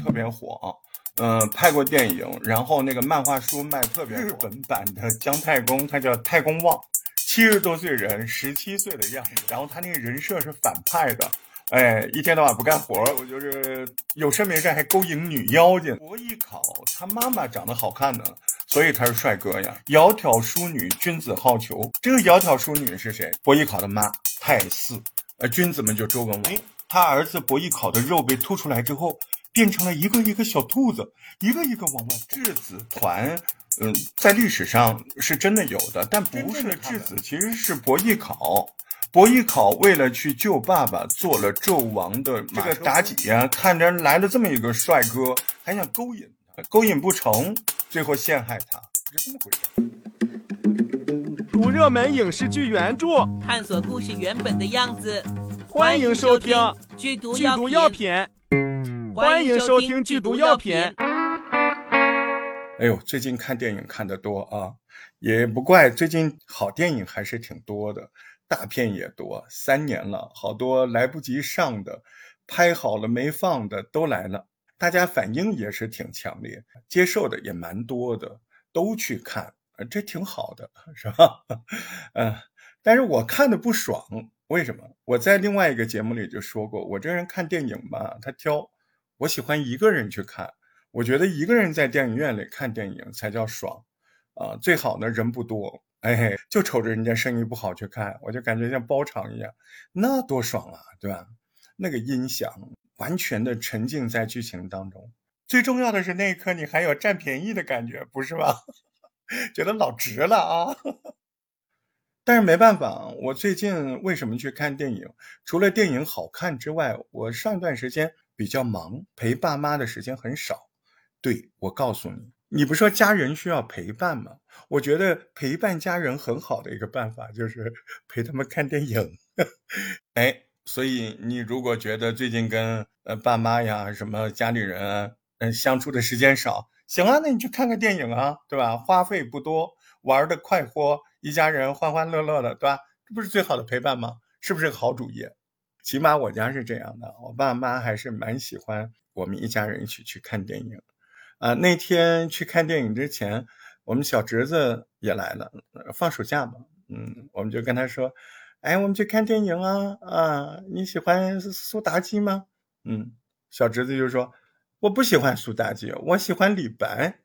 特别火，嗯、拍过电影，然后那个漫画书卖特别火。日本版的姜太公，他叫太公望，七十多岁人，十七岁的样子，然后他那个人设是反派的。哎，一天到晚不干活，我就是有事没事还勾引女妖精。伯邑考他妈妈长得好看呢，所以他是帅哥呀。窈窕淑女，君子好逑。这个窈窕淑女是谁？伯邑考的妈太姒。呃，君子们就周文王。哎，他儿子伯邑考的肉被吐出来之后，变成了一个一个小兔子，一个一个往外。质子团，嗯，在历史上是真的有的，但不是质子，其实是伯邑考。伯邑考为了去救爸爸，做了纣王的这个妲己呀、看着来了这么一个帅哥，还想勾引他，勾引不成，最后陷害他，是这么回事。读热门影视剧原著，探索故事原本的样子。欢迎收听剧毒剧毒药品。欢迎收听剧毒药品。哎呦，最近看电影看得多啊，也不怪，最近好电影还是挺多的，大片也多。三年了，好多来不及上的，拍好了没放的都来了，大家反应也是挺强烈，接受的也蛮多的，都去看，呃这挺好的，是吧？嗯，但是我看的不爽，为什么？我在另外一个节目里就说过，我这人看电影吧，他挑，我喜欢一个人去看。我觉得一个人在电影院里看电影才叫爽，啊，最好呢人不多，哎，就瞅着人家生意不好去看，我就感觉像包场一样，那多爽啊，对吧？那个音响完全的沉浸在剧情当中，最重要的是那一刻你还有占便宜的感觉，不是吧？觉得老值了啊！但是没办法，我最近为什么去看电影？除了电影好看之外，我上一段时间比较忙，陪爸妈的时间很少。对，我告诉你，你不说家人需要陪伴吗？我觉得陪伴家人很好的一个办法就是 陪他们看电影。哎，所以你如果觉得最近跟呃爸妈呀、什么家里人，嗯相处的时间少，行啊，那你去看个电影啊，对吧？花费不多，玩的快活，一家人欢欢乐乐的，对吧？这不是最好的陪伴吗？是不是个好主意？起码我家是这样的，我爸妈还是蛮喜欢我们一家人一起去看电影。啊，那天去看电影之前，我们小侄子也来了，放暑假嘛，嗯，我们就跟他说，哎，我们去看电影啊，啊，你喜欢苏妲己吗？嗯，小侄子就说，我不喜欢苏妲己，我喜欢李白。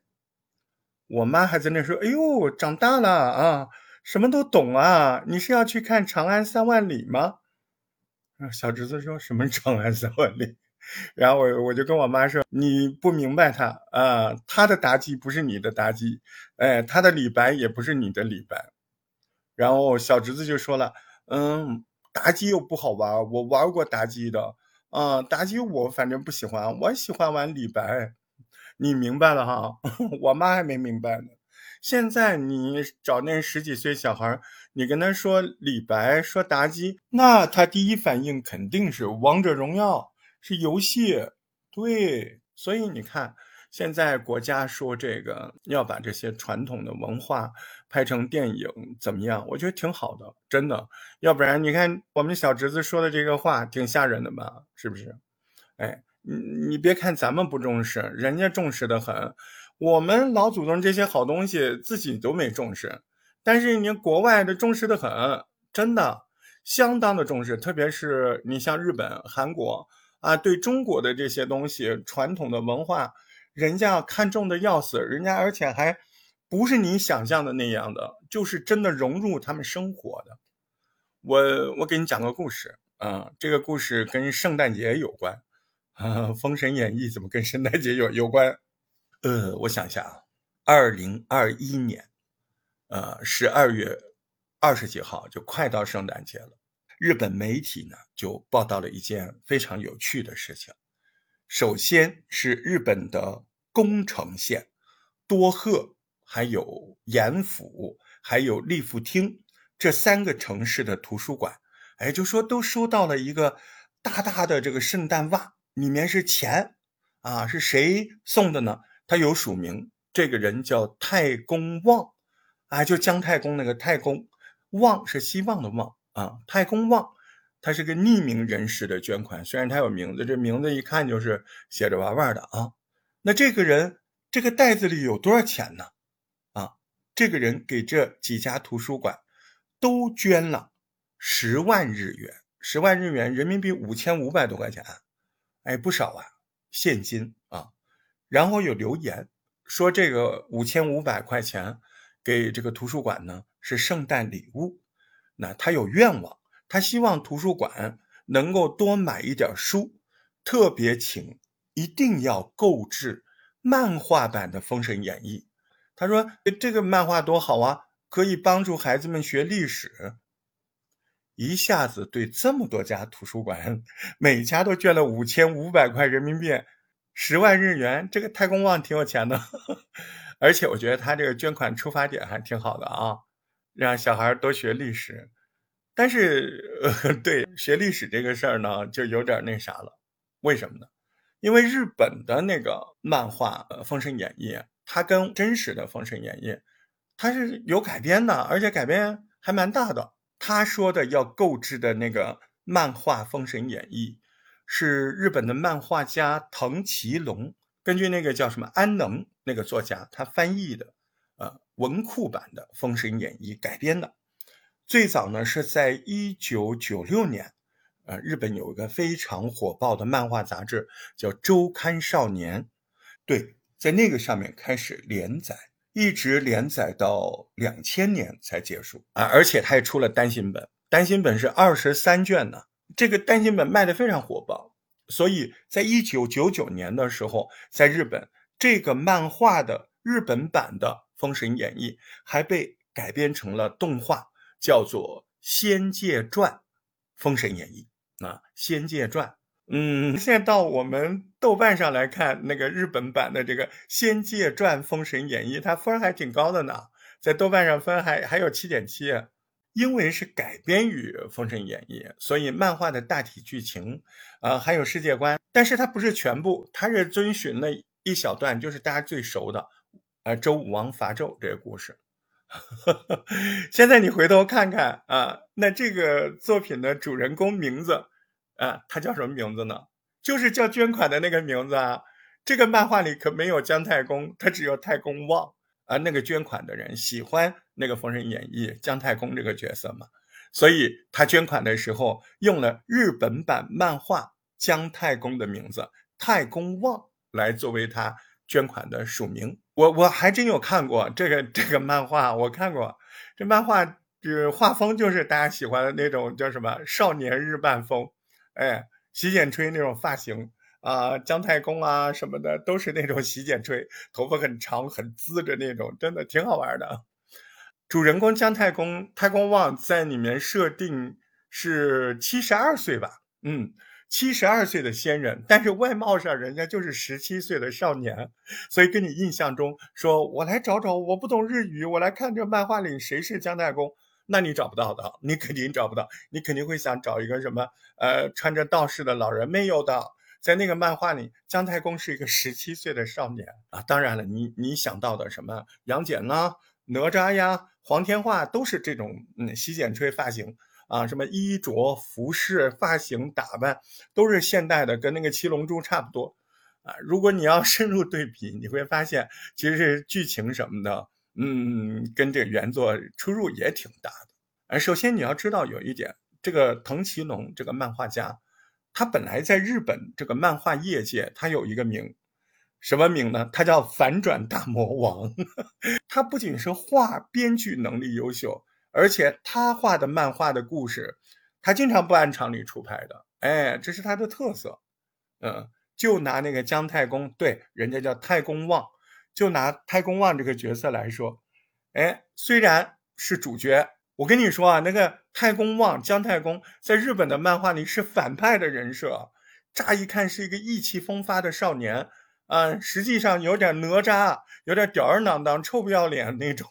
我妈还在那说，哎呦，长大了啊，什么都懂啊，你是要去看《长安三万里》吗？小侄子说什么《长安三万里》？然后我我就跟我妈说，你不明白他啊、他的妲己不是你的妲己，哎，他的李白也不是你的李白。然后小侄子就说了，嗯，妲己又不好玩，我玩过妲己的，啊、妲己我反正不喜欢，我喜欢玩李白。你明白了哈？我妈还没明白呢。现在你找那十几岁小孩，你跟他说李白，说妲己，那他第一反应肯定是王者荣耀。是游戏，对，所以你看，现在国家说这个要把这些传统的文化拍成电影，怎么样？我觉得挺好的，真的。要不然你看我们小侄子说的这个话，挺吓人的吧？是不是？哎，你你别看咱们不重视，人家重视的很。我们老祖宗这些好东西自己都没重视，但是你国外的重视的很，真的相当的重视，特别是你像日本、韩国。啊，对中国的这些东西，传统的文化，人家看重的要死，人家而且还不是你想象的那样的，就是真的融入他们生活的。我我给你讲个故事啊，这个故事跟圣诞节有关啊，《封神演义》怎么跟圣诞节有有关？呃，我想一下啊，二零二一年，呃，十二月二十几号就快到圣诞节了。日本媒体呢就报道了一件非常有趣的事情。首先是日本的宫城县、多贺、还有岩府、还有利富町这三个城市的图书馆，哎，就说都收到了一个大大的这个圣诞袜，里面是钱啊，是谁送的呢？他有署名，这个人叫太公望，啊，就姜太公那个太公，望是希望的望。啊，太公望，他是个匿名人士的捐款，虽然他有名字，这名字一看就是写着玩玩的啊。那这个人这个袋子里有多少钱呢？啊，这个人给这几家图书馆都捐了十万日元，十万日元人民币五千五百多块钱，哎，不少啊，现金啊。然后有留言说这个五千五百块钱给这个图书馆呢是圣诞礼物，那他有愿望。他希望图书馆能够多买一点书，特别请一定要购置漫画版的《封神演义》。他说：“这个漫画多好啊，可以帮助孩子们学历史。”一下子对这么多家图书馆，每家都捐了五千五百块人民币，十万日元。这个太公望挺有钱的，而且我觉得他这个捐款出发点还挺好的啊，让小孩多学历史。但是，呃，对学历史这个事儿呢，就有点那啥了。为什么呢？因为日本的那个漫画《封神演义》，它跟真实的《封神演义》，它是有改编的，而且改编还蛮大的。他说的要购置的那个漫画《封神演义》，是日本的漫画家藤崎龙根据那个叫什么安能那个作家他翻译的，呃，文库版的《封神演义》改编的。最早呢是在一九九六年，呃，日本有一个非常火爆的漫画杂志叫《周刊少年》，对，在那个上面开始连载，一直连载到两千年才结束啊！而且它也出了单行本，单行本是二十三卷呢。这个单行本卖的非常火爆，所以在一九九九年的时候，在日本这个漫画的日本版的《封神演义》还被改编成了动画。叫做《仙界传》，《封神演义》啊，《仙界传》。嗯，现在到我们豆瓣上来看，那个日本版的这个《仙界传》《封神演义》，它分还挺高的呢，在豆瓣上分还还有七点七。因为是改编于《封神演义》，所以漫画的大体剧情啊，还有世界观，但是它不是全部，它是遵循了一小段，就是大家最熟的，呃，周武王伐纣这个故事。现在你回头看看啊，那这个作品的主人公名字啊，他叫什么名字呢？就是叫捐款的那个名字啊。这个漫画里可没有姜太公，他只有太公望啊。那个捐款的人喜欢那个《封神演义》姜太公这个角色嘛，所以他捐款的时候用了日本版漫画姜太公的名字太公望来作为他捐款的署名。我我还真有看过这个这个漫画，我看过这漫画，就是画风就是大家喜欢的那种叫什么少年日漫风，哎，洗剪吹那种发型啊，姜太公啊什么的都是那种洗剪吹，头发很长很滋的那种，真的挺好玩的。主人公姜太公太公望在里面设定是七十二岁吧，嗯。七十二岁的仙人，但是外貌上人家就是十七岁的少年，所以跟你印象中说，我来找找，我不懂日语，我来看这漫画里谁是姜太公，那你找不到的，你肯定找不到，你肯定会想找一个什么，呃，穿着道士的老人，没有的，在那个漫画里，姜太公是一个十七岁的少年啊。当然了，你你想到的什么杨戬啊、哪吒呀、黄天化都是这种嗯洗剪吹发型。啊，什么衣着、服饰、发型、打扮，都是现代的，跟那个七龙珠差不多。啊，如果你要 深入对比，你会发现，其实剧情什么的，嗯，跟这个原作出入也挺大的。啊，首先你要知道有一点，这个藤崎龙这个漫画家，他本来在日本这个漫画业界，他有一个名，什么名呢？他叫反转大魔王。他不仅是画编剧能力优秀。而且他画的漫画的故事，他经常不按常理出牌的，哎，这是他的特色。嗯，就拿那个姜太公，对，人家叫太公望，就拿太公望这个角色来说，哎，虽然是主角，我跟你说啊，那个太公望姜太公在日本的漫画里是反派的人设，乍一看是一个意气风发的少年，啊，实际上有点哪吒，有点吊儿郎当、臭不要脸那种。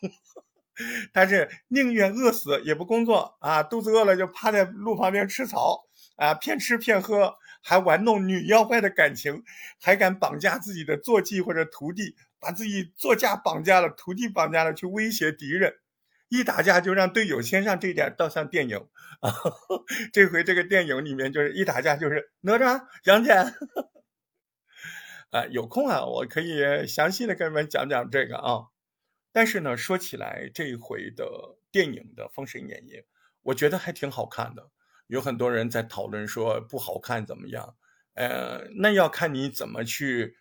他是宁愿饿死也不工作啊，肚子饿了就趴在路旁边吃草啊，骗吃骗喝，还玩弄女妖怪的感情，还敢绑架自己的坐骑或者徒弟，把自己座驾绑架了，徒弟绑架了去威胁敌人。一打架就让队友先上，这点倒像电影啊。这回这个电影里面就是一打架就是哪吒、杨戬。啊，有空啊，我可以详细的跟你们讲讲这个啊。但是呢，说起来这一回的电影的《封神演义》，我觉得还挺好看的。有很多人在讨论说不好看怎么样？呃，那要看你怎么去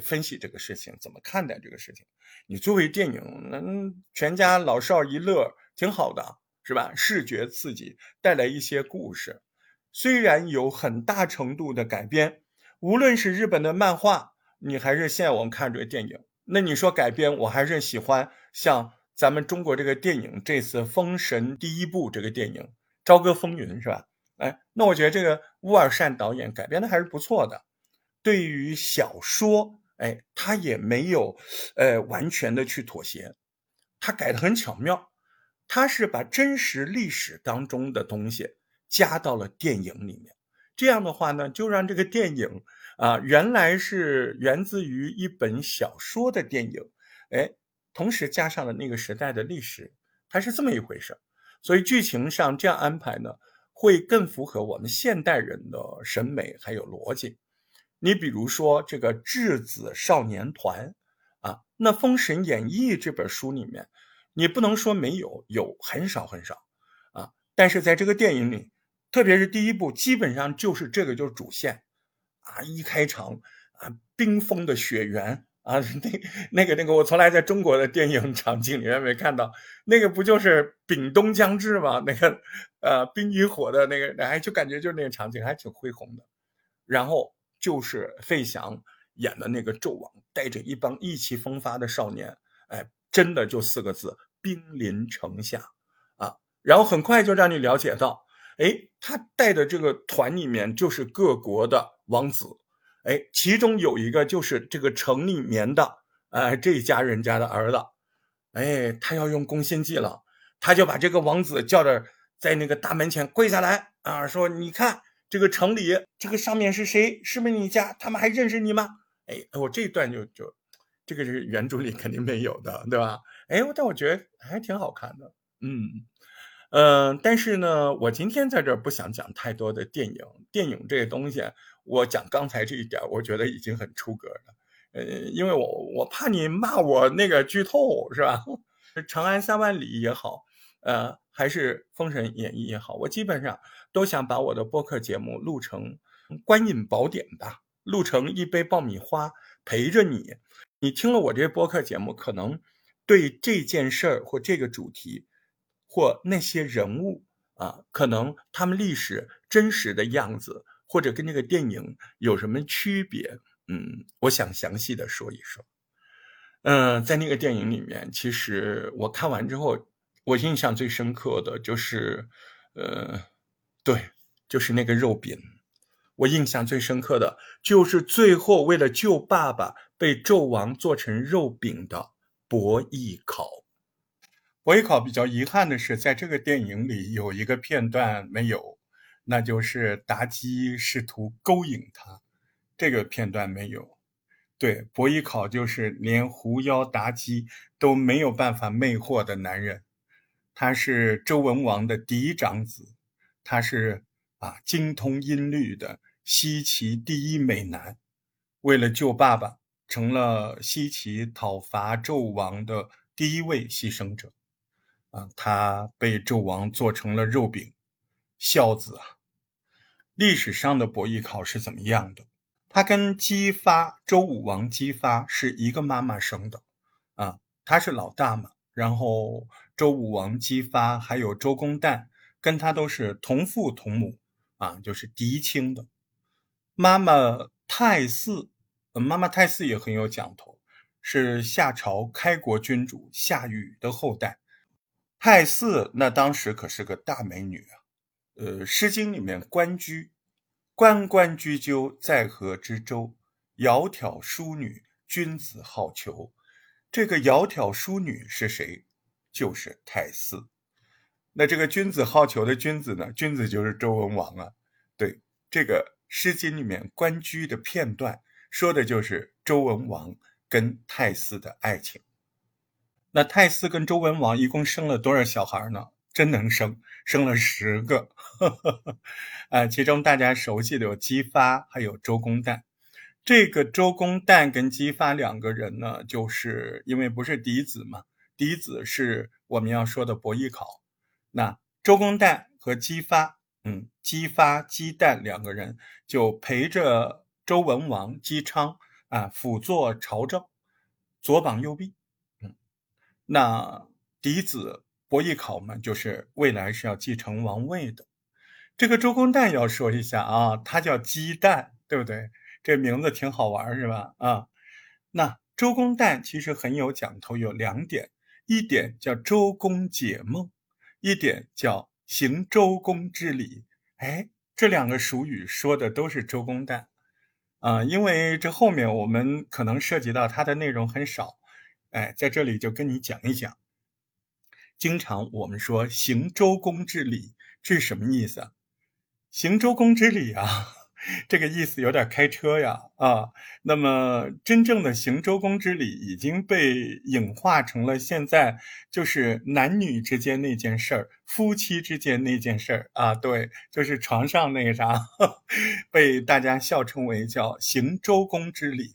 分析这个事情，怎么看待这个事情。你作为电影，能全家老少一乐，挺好的，是吧？视觉刺激，带来一些故事，虽然有很大程度的改编。无论是日本的漫画，你还是现在我们看这个电影，那你说改编，我还是喜欢像咱们中国这个电影这次《封神》第一部这个电影《朝歌风云》是吧？哎，那我觉得这个乌尔善导演改编的还是不错的。对于小说，哎，他也没有呃完全的去妥协，他改的很巧妙，他是把真实历史当中的东西加到了电影里面。这样的话呢，就让这个电影啊，原来是源自于一本小说的电影，哎，同时加上了那个时代的历史，它是这么一回事所以剧情上这样安排呢，会更符合我们现代人的审美还有逻辑。你比如说这个质子少年团啊，那《封神演义》这本书里面，你不能说没有，有很少很少啊，但是在这个电影里。特别是第一部，基本上就是这个就是主线，啊，一开场啊，冰封的雪原啊，那那个那个，我从来在中国的电影场景里面没看到，那个不就是丙冬将至吗？那个呃，冰与火的那个，哎，就感觉就是那个场景还挺恢宏的。然后就是费翔演的那个纣王，带着一帮意气风发的少年，哎，真的就四个字：兵临城下啊。然后很快就让你了解到。哎，他带的这个团里面就是各国的王子，哎，其中有一个就是这个城里面的，哎，这家人家的儿子，哎，他要用攻心计了，他就把这个王子叫着在那个大门前跪下来啊，说：“你看这个城里这个上面是谁？是不是你家？他们还认识你吗？”哎，我这一段就就这个是原著里肯定没有的，对吧？哎，但我觉得还挺好看的，嗯。嗯，但是呢，我今天在这儿不想讲太多的电影。电影这个东西，我讲刚才这一点，我觉得已经很出格了。呃，因为我我怕你骂我那个剧透，是吧？《长安三万里》也好，呃，还是《封神演义》也好，我基本上都想把我的播客节目录成观影宝典吧，录成一杯爆米花陪着你。你听了我这播客节目，可能对这件事儿或这个主题。或那些人物啊，可能他们历史真实的样子，或者跟这个电影有什么区别？嗯，我想详细的说一说。嗯，在那个电影里面，其实我看完之后，我印象最深刻的就是，呃，对，就是那个肉饼。我印象最深刻的就是最后为了救爸爸，被纣王做成肉饼的伯邑考。伯邑考比较遗憾的是，在这个电影里有一个片段没有，那就是妲己试图勾引他，这个片段没有。对，伯邑考就是连狐妖妲己都没有办法魅惑的男人，他是周文王的嫡长子，他是啊精通音律的西岐第一美男，为了救爸爸，成了西岐讨伐纣王的第一位牺牲者。啊，他被纣王做成了肉饼，孝子啊！历史上的伯邑考是怎么样的？他跟姬发，周武王姬发是一个妈妈生的，啊，他是老大嘛。然后周武王姬发还有周公旦，跟他都是同父同母，啊，就是嫡亲的。妈妈太姒，妈妈太姒也很有讲头，是夏朝开国君主夏禹的后代。太姒那当时可是个大美女啊，呃，《诗经》里面《关雎》，关关雎鸠，在河之洲，窈窕淑女，君子好逑。这个窈窕淑女是谁？就是太姒。那这个君子好逑的君子呢？君子就是周文王啊。对，这个《诗经》里面《关雎》的片段，说的就是周文王跟太姒的爱情。那太姒跟周文王一共生了多少小孩呢？真能生，生了十个。啊，其中大家熟悉的有姬发，还有周公旦。这个周公旦跟姬发两个人呢，就是因为不是嫡子嘛，嫡子是我们要说的伯邑考。那周公旦和姬发，嗯，姬发、姬旦两个人就陪着周文王姬昌啊，辅佐朝政，左膀右臂。嗯，那嫡子伯邑考嘛，就是未来是要继承王位的。这个周公旦要说一下啊，他叫姬旦，对不对？这名字挺好玩，是吧？啊，那周公旦其实很有讲头，有两点：一点叫周公解梦，一点叫行周公之礼。哎，这两个俗语说的都是周公旦啊，因为这后面我们可能涉及到它的内容很少，哎，在这里就跟你讲一讲。经常我们说行周公之礼，这是什么意思？行周公之礼啊。这个意思有点开车呀，啊，那么真正的行周公之礼已经被影化成了现在就是男女之间那件事儿，夫妻之间那件事儿啊，对，就是床上那个啥，被大家笑称为叫行周公之礼。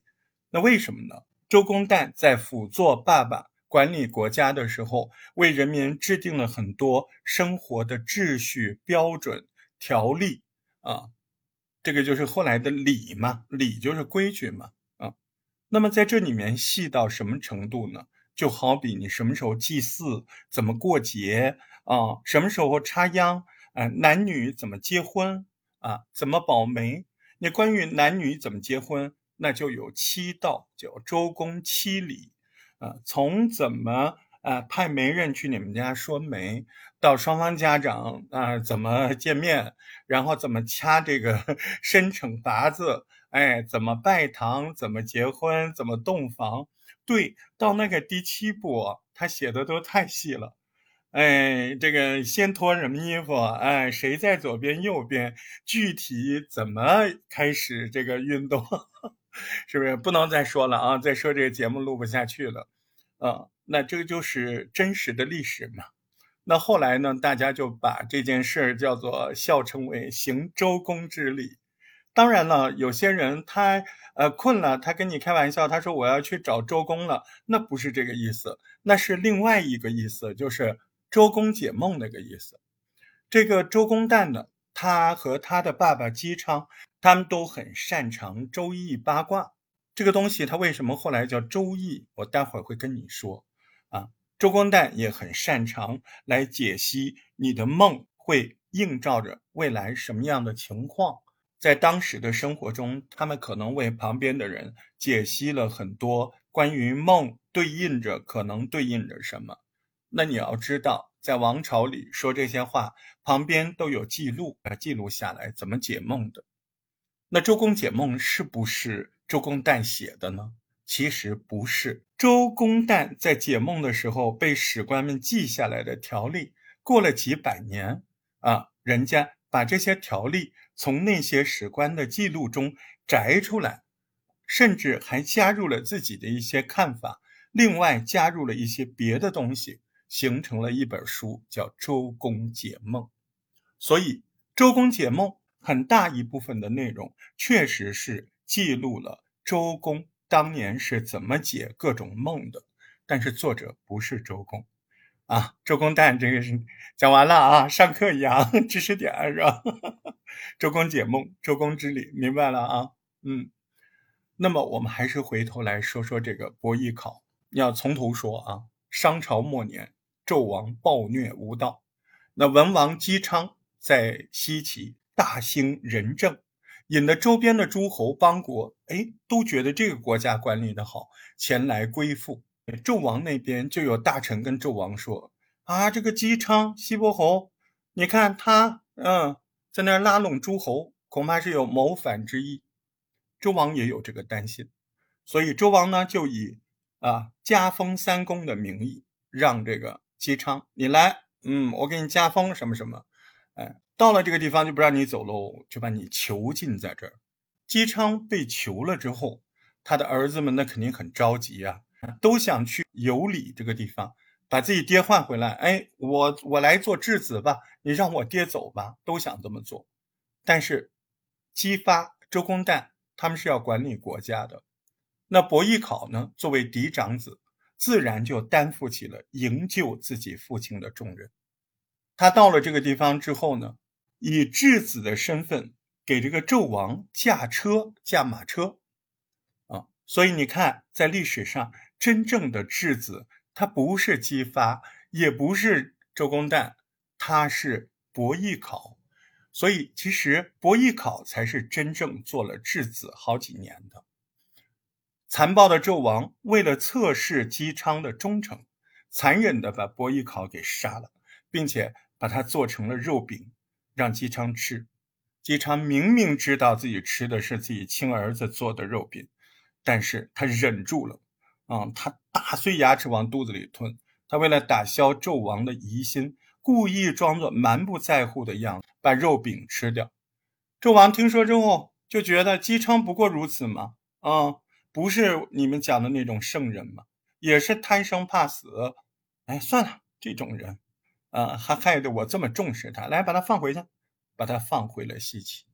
那为什么呢？周公旦在辅佐爸爸管理国家的时候，为人民制定了很多生活的秩序、标准、条例啊。这个就是后来的礼嘛，礼就是规矩嘛，啊，那么在这里面细到什么程度呢？就好比你什么时候祭祀，怎么过节啊，什么时候插秧，啊，男女怎么结婚啊，怎么保媒？你关于男女怎么结婚，那就有七道，叫周公七礼，啊，从怎么。啊，派媒人去你们家说媒，到双方家长啊怎么见面，然后怎么掐这个 生辰八字，哎，怎么拜堂，怎么结婚，怎么洞房，对，到那个第七步，他写的都太细了，哎，这个先脱什么衣服，哎，谁在左边右边，具体怎么开始这个运动，是不是不能再说了啊？再说这个节目录不下去了，啊。那这个就是真实的历史嘛？那后来呢？大家就把这件事儿叫做笑称为行周公之礼。当然了，有些人他呃困了，他跟你开玩笑，他说我要去找周公了，那不是这个意思，那是另外一个意思，就是周公解梦那个意思。这个周公旦呢，他和他的爸爸姬昌，他们都很擅长周易八卦这个东西。他为什么后来叫周易？我待会儿会跟你说。周公旦也很擅长来解析你的梦会映照着未来什么样的情况。在当时的生活中，他们可能为旁边的人解析了很多关于梦对应着可能对应着什么。那你要知道，在王朝里说这些话，旁边都有记录，呃，记录下来怎么解梦的。那周公解梦是不是周公旦写的呢？其实不是周公旦在解梦的时候被史官们记下来的条例，过了几百年啊，人家把这些条例从那些史官的记录中摘出来，甚至还加入了自己的一些看法，另外加入了一些别的东西，形成了一本书，叫《周公解梦》。所以，《周公解梦》很大一部分的内容确实是记录了周公。当年是怎么解各种梦的？但是作者不是周公，啊，周公旦这个是讲完了啊，上课一样，知识点是吧？周公解梦，周公之礼，明白了啊？嗯，那么我们还是回头来说说这个伯邑考，要从头说啊。商朝末年，纣王暴虐无道，那文王姬昌在西岐大兴仁政。引得周边的诸侯邦国，哎，都觉得这个国家管理的好，前来归附。纣王那边就有大臣跟纣王说：“啊，这个姬昌、西伯侯，你看他，嗯，在那拉拢诸侯，恐怕是有谋反之意。”周王也有这个担心，所以周王呢就以啊加封三公的名义，让这个姬昌你来，嗯，我给你加封什么什么，哎。到了这个地方就不让你走喽，就把你囚禁在这儿。姬昌被囚了之后，他的儿子们那肯定很着急啊，都想去有里这个地方把自己爹换回来。哎，我我来做质子吧，你让我爹走吧，都想这么做。但是姬发、周公旦他们是要管理国家的，那伯邑考呢，作为嫡长子，自然就担负起了营救自己父亲的重任。他到了这个地方之后呢，以质子的身份给这个纣王驾车驾马车，啊，所以你看，在历史上真正的质子，他不是姬发，也不是周公旦，他是伯邑考。所以其实伯邑考才是真正做了质子好几年的。残暴的纣王为了测试姬昌的忠诚，残忍的把伯邑考给杀了，并且。把他做成了肉饼，让姬昌吃。姬昌明明知道自己吃的是自己亲儿子做的肉饼，但是他忍住了。啊，他打碎牙齿往肚子里吞。他为了打消纣王的疑心，故意装作蛮不在乎的样子，把肉饼吃掉。纣王听说之后，就觉得姬昌不过如此嘛，啊，不是你们讲的那种圣人嘛，也是贪生怕死。哎，算了，这种人。啊，还害得我这么重视他，来把他放回去，把他放回了西岐。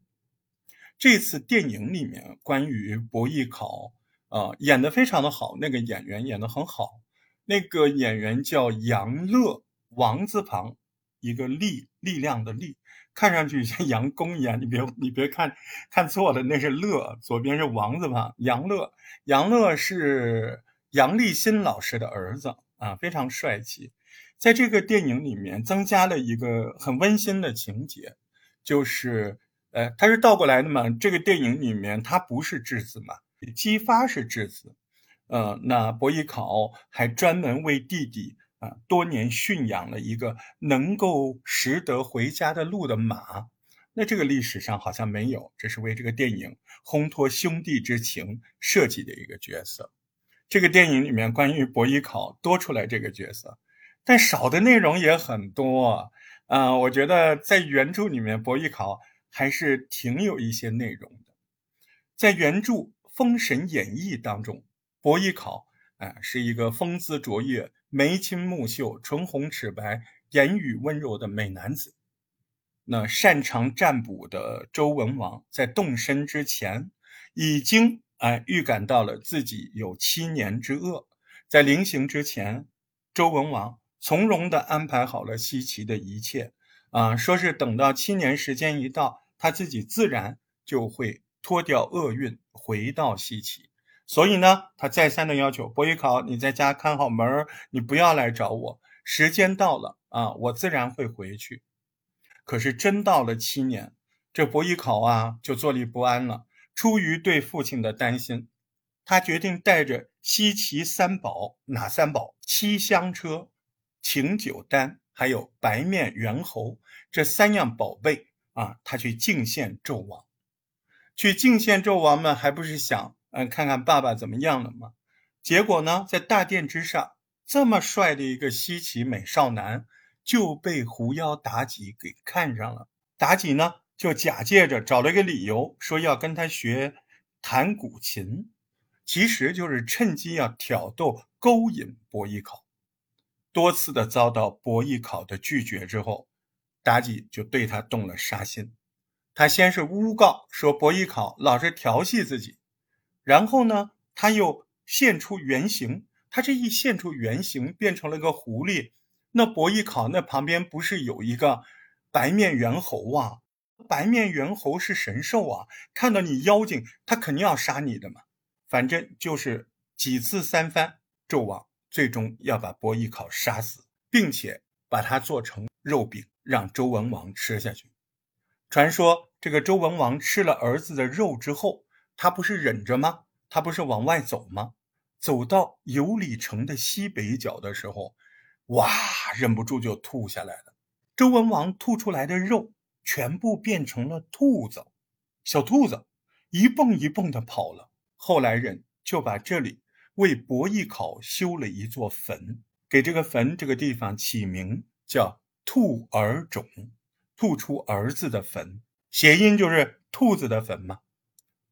这次电影里面关于伯邑考，啊，演的非常的好，那个演员演的很好，那个演员叫杨乐，王字旁一个力，力量的力，看上去像杨公一样，你别你别看看错了，那是乐，左边是王字旁，杨乐，杨乐是杨立新老师的儿子啊，非常帅气。在这个电影里面增加了一个很温馨的情节，就是，呃，他是倒过来的嘛。这个电影里面他不是质子嘛，姬发是质子，呃，那伯邑考还专门为弟弟啊多年驯养了一个能够识得回家的路的马。那这个历史上好像没有，这是为这个电影烘托兄弟之情设计的一个角色。这个电影里面关于伯邑考多出来这个角色。但少的内容也很多，啊，我觉得在原著里面，伯邑考还是挺有一些内容的。在原著《封神演义》当中，伯邑考啊是一个风姿卓越、眉清目秀、唇红齿白、言语温柔的美男子。那擅长占卜的周文王在动身之前，已经啊预感到了自己有七年之厄，在临行之前，周文王。从容地安排好了西岐的一切，啊，说是等到七年时间一到，他自己自然就会脱掉厄运，回到西岐。所以呢，他再三的要求伯邑考，你在家看好门儿，你不要来找我。时间到了啊，我自然会回去。可是真到了七年，这伯邑考啊，就坐立不安了。出于对父亲的担心，他决定带着西岐三宝，哪三宝？七香车。请酒丹还有白面猿猴这三样宝贝啊，他去敬献纣王，去敬献纣王们还不是想嗯看看爸爸怎么样了吗？结果呢，在大殿之上，这么帅的一个西岐美少男就被狐妖妲己给看上了。妲己呢，就假借着找了一个理由，说要跟他学弹古琴，其实就是趁机要挑逗勾引伯邑考。多次的遭到伯邑考的拒绝之后，妲己就对他动了杀心。他先是诬告说伯邑考老是调戏自己，然后呢，他又现出原形。他这一现出原形，变成了个狐狸。那伯邑考那旁边不是有一个白面猿猴啊？白面猿猴是神兽啊，看到你妖精，他肯定要杀你的嘛。反正就是几次三番，纣王。最终要把伯邑考杀死，并且把他做成肉饼，让周文王吃下去。传说这个周文王吃了儿子的肉之后，他不是忍着吗？他不是往外走吗？走到有里城的西北角的时候，哇，忍不住就吐下来了。周文王吐出来的肉全部变成了兔子，小兔子一蹦一蹦的跑了。后来人就把这里。为伯邑考修了一座坟，给这个坟这个地方起名叫“兔儿冢”，吐出儿子的坟，谐音就是兔子的坟嘛。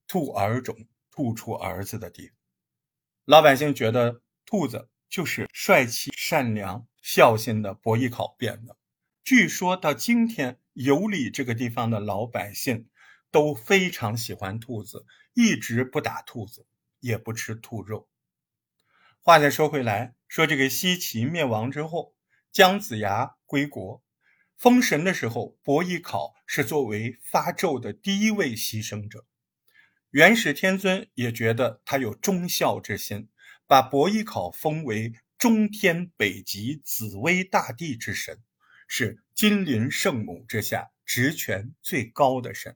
兔儿冢，吐出儿子的地。老百姓觉得兔子就是帅气、善良、孝心的伯邑考变的。据说到今天，尤里这个地方的老百姓都非常喜欢兔子，一直不打兔子，也不吃兔肉。话再说回来，说这个西岐灭亡之后，姜子牙归国，封神的时候，伯邑考是作为发纣的第一位牺牲者。元始天尊也觉得他有忠孝之心，把伯邑考封为中天北极紫薇大帝之神，是金鳞圣母之下职权最高的神。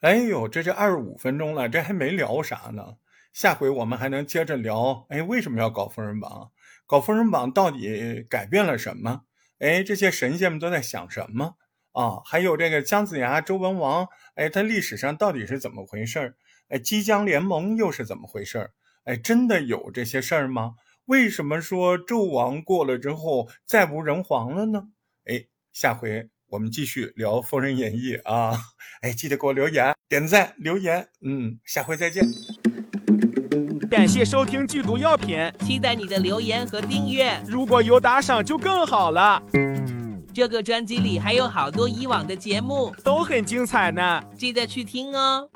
哎呦，这就二十五分钟了，这还没聊啥呢？下回我们还能接着聊。哎，为什么要搞封神榜？搞封神榜到底改变了什么？哎，这些神仙们都在想什么啊？还有这个姜子牙、周文王，哎，他历史上到底是怎么回事？哎，激将联盟又是怎么回事？哎，真的有这些事儿吗？为什么说纣王过了之后再无人皇了呢？哎，下回我们继续聊《封神演义》啊！哎，记得给我留言、点赞、留言。嗯，下回再见。感谢收听剧毒药品，期待你的留言和订阅。如果有打赏就更好了。这个专辑里还有好多以往的节目，都很精彩呢，记得去听哦。